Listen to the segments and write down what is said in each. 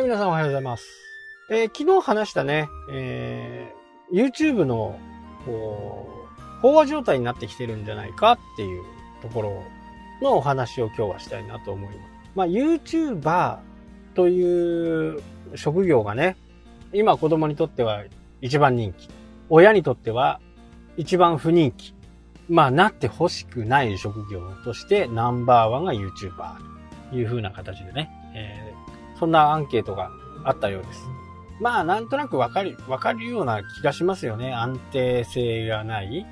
はい、皆さんおはようございます。えー昨日話したね、えー YouTube の、こう、飽和状態になってきてるんじゃないかっていうところのお話を今日はしたいなと思います。まあ、YouTuber という職業がね、今子供にとっては一番人気。親にとっては一番不人気。まあ、なって欲しくない職業としてナンバーワンが YouTuber という風な形でね、えーそんなアンケートがあったようです。まあ、なんとなくわかる、わかるような気がしますよね。安定性がない。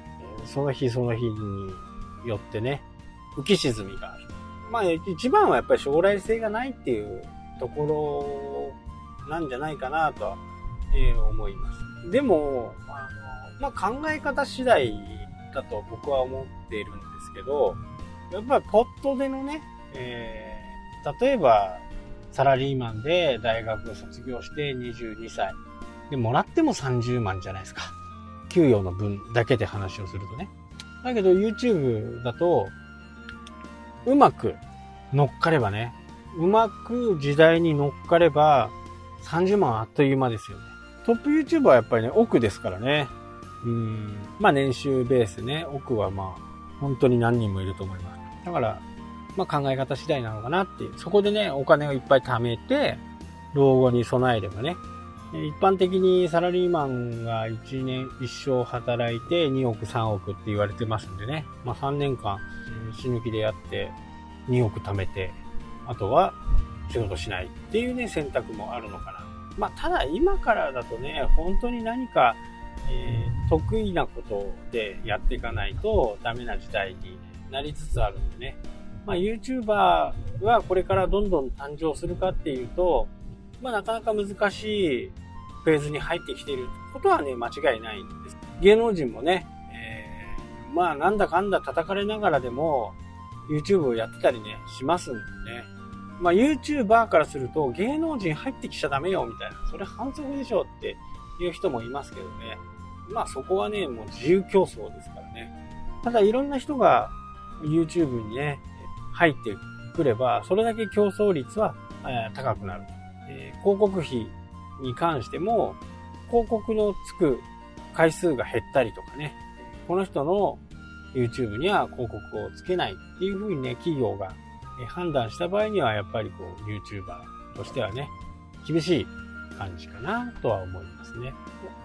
その日その日によってね、浮き沈みがある。まあ、一番はやっぱり将来性がないっていうところなんじゃないかなとは、え思います。でも、あの、まあ、考え方次第だと僕は思っているんですけど、やっぱりポットでのね、えー例えば、サラリーマンで大学を卒業して22歳。で、もらっても30万じゃないですか。給与の分だけで話をするとね。だけど YouTube だと、うまく乗っかればね、うまく時代に乗っかれば30万あっという間ですよね。トップ YouTuber はやっぱりね、奥ですからね。うん。まあ年収ベースね、奥はまあ、本当に何人もいると思います。だから、まあ考え方次第なのかなっていう。そこでね、お金をいっぱい貯めて、老後に備えればね。一般的にサラリーマンが1年、一生働いて2億3億って言われてますんでね。まあ3年間死ぬ気でやって2億貯めて、あとは仕事しないっていうね、選択もあるのかな。まあただ今からだとね、本当に何か、えー得意なことでやっていかないとダメな時代になりつつあるんでね。まあ、YouTuber はこれからどんどん誕生するかっていうと、まあ、なかなか難しいフェーズに入ってきていることはね、間違いないんです。芸能人もね、えーまあ、なんだかんだ叩かれながらでも、YouTube をやってたりね、しますんでね。まあ、YouTuber からすると、芸能人入ってきちゃダメよ、みたいな。それ反則でしょっていう人もいますけどね。まあ、そこはね、もう自由競争ですからね。ただ、いろんな人が YouTube にね、入ってくれば、それだけ競争率は高くなる。え広告費に関しても、広告のつく回数が減ったりとかね、この人の YouTube には広告をつけないっていうふうにね、企業が判断した場合には、やっぱりこう、YouTuber としてはね、厳しい感じかなとは思いますね。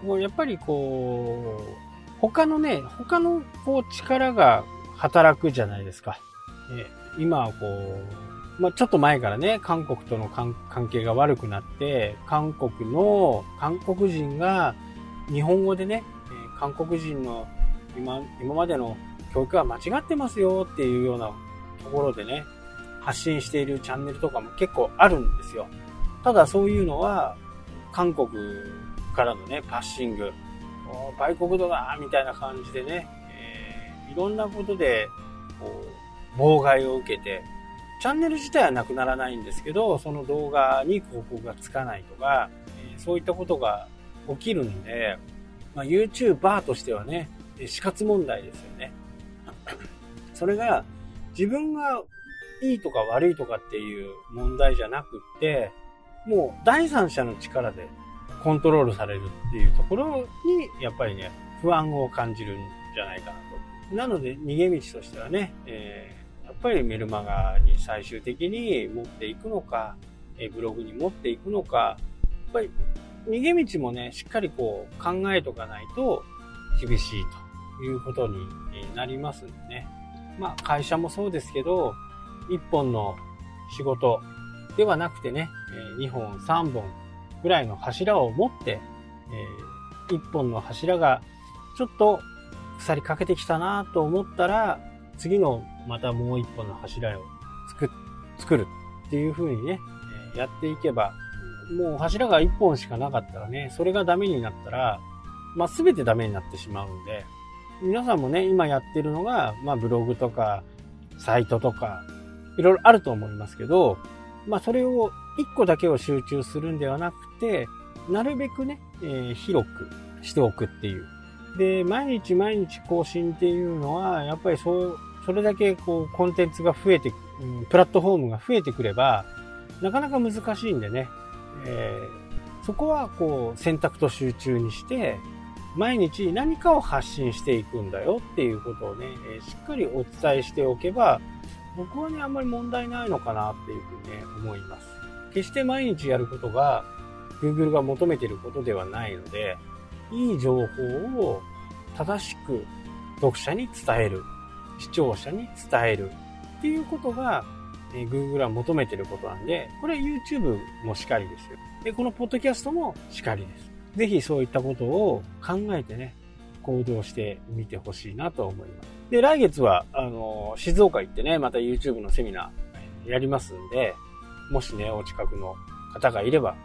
もうやっぱりこう、他のね、他のこう力が働くじゃないですか。え今はこう、まあ、ちょっと前からね、韓国との関係が悪くなって、韓国の、韓国人が日本語でね、え韓国人の今、今までの教育は間違ってますよっていうようなところでね、発信しているチャンネルとかも結構あるんですよ。ただそういうのは、韓国からのね、パッシング、売国度だみたいな感じでね、えーいろんなことで、こう、妨害を受けて、チャンネル自体はなくならないんですけど、その動画に広告がつかないとか、えそういったことが起きるんで、まあ、YouTuber としてはね、死活問題ですよね。それが自分がいいとか悪いとかっていう問題じゃなくって、もう第三者の力でコントロールされるっていうところに、やっぱりね、不安を感じるんじゃないかなと。なので、逃げ道としてはね、えーやっぱりメルマガに最終的に持っていくのか、えブログに持っていくのか、やっぱり逃げ道もね、しっかりこう考えとかないと厳しいということになりますんでね。まあ会社もそうですけど、一本の仕事ではなくてね、え2本3本ぐらいの柱を持って、え1本の柱がちょっと腐りかけてきたなと思ったら、次のまたもう一本の柱を作っ作るっていう風にね、えーやっていけば、もう柱が一本しかなかったらね、それがダメになったら、まあ全てダメになってしまうんで、皆さんもね、今やってるのが、まあブログとか、サイトとか、いろいろあると思いますけど、まあそれを一個だけを集中するんではなくて、なるべくね、えー広くしておくっていう。で、毎日毎日更新っていうのは、やっぱりそう、それだけこうコンテンツが増えて、プラットフォームが増えてくれば、なかなか難しいんでね、えー、そこはこう選択と集中にして、毎日何かを発信していくんだよっていうことをね、えしっかりお伝えしておけば、僕はね、あんまり問題ないのかなっていうふうにね、思います。決して毎日やることが、Google が求めてることではないので、いい情報を正しく読者に伝える、視聴者に伝えるっていうことが、え Google は求めてることなんで、これ YouTube もしかりですよ。で、このポッドキャストもしかりです。ぜひそういったことを考えてね、行動してみてほしいなと思います。で、来月は、あの、静岡行ってね、また YouTube のセミナーやりますんで、もしね、お近くの方がいれば、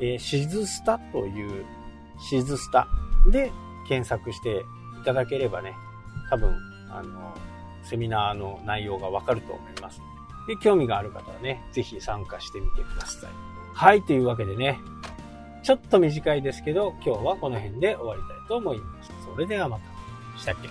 えー、シズスタという、シズスタで検索していただければね、多分、あの、セミナーの内容がわかると思います。で、興味がある方はね、ぜひ参加してみてください。はい、というわけでね、ちょっと短いですけど、今日はこの辺で終わりたいと思います。それではまた。したっけ？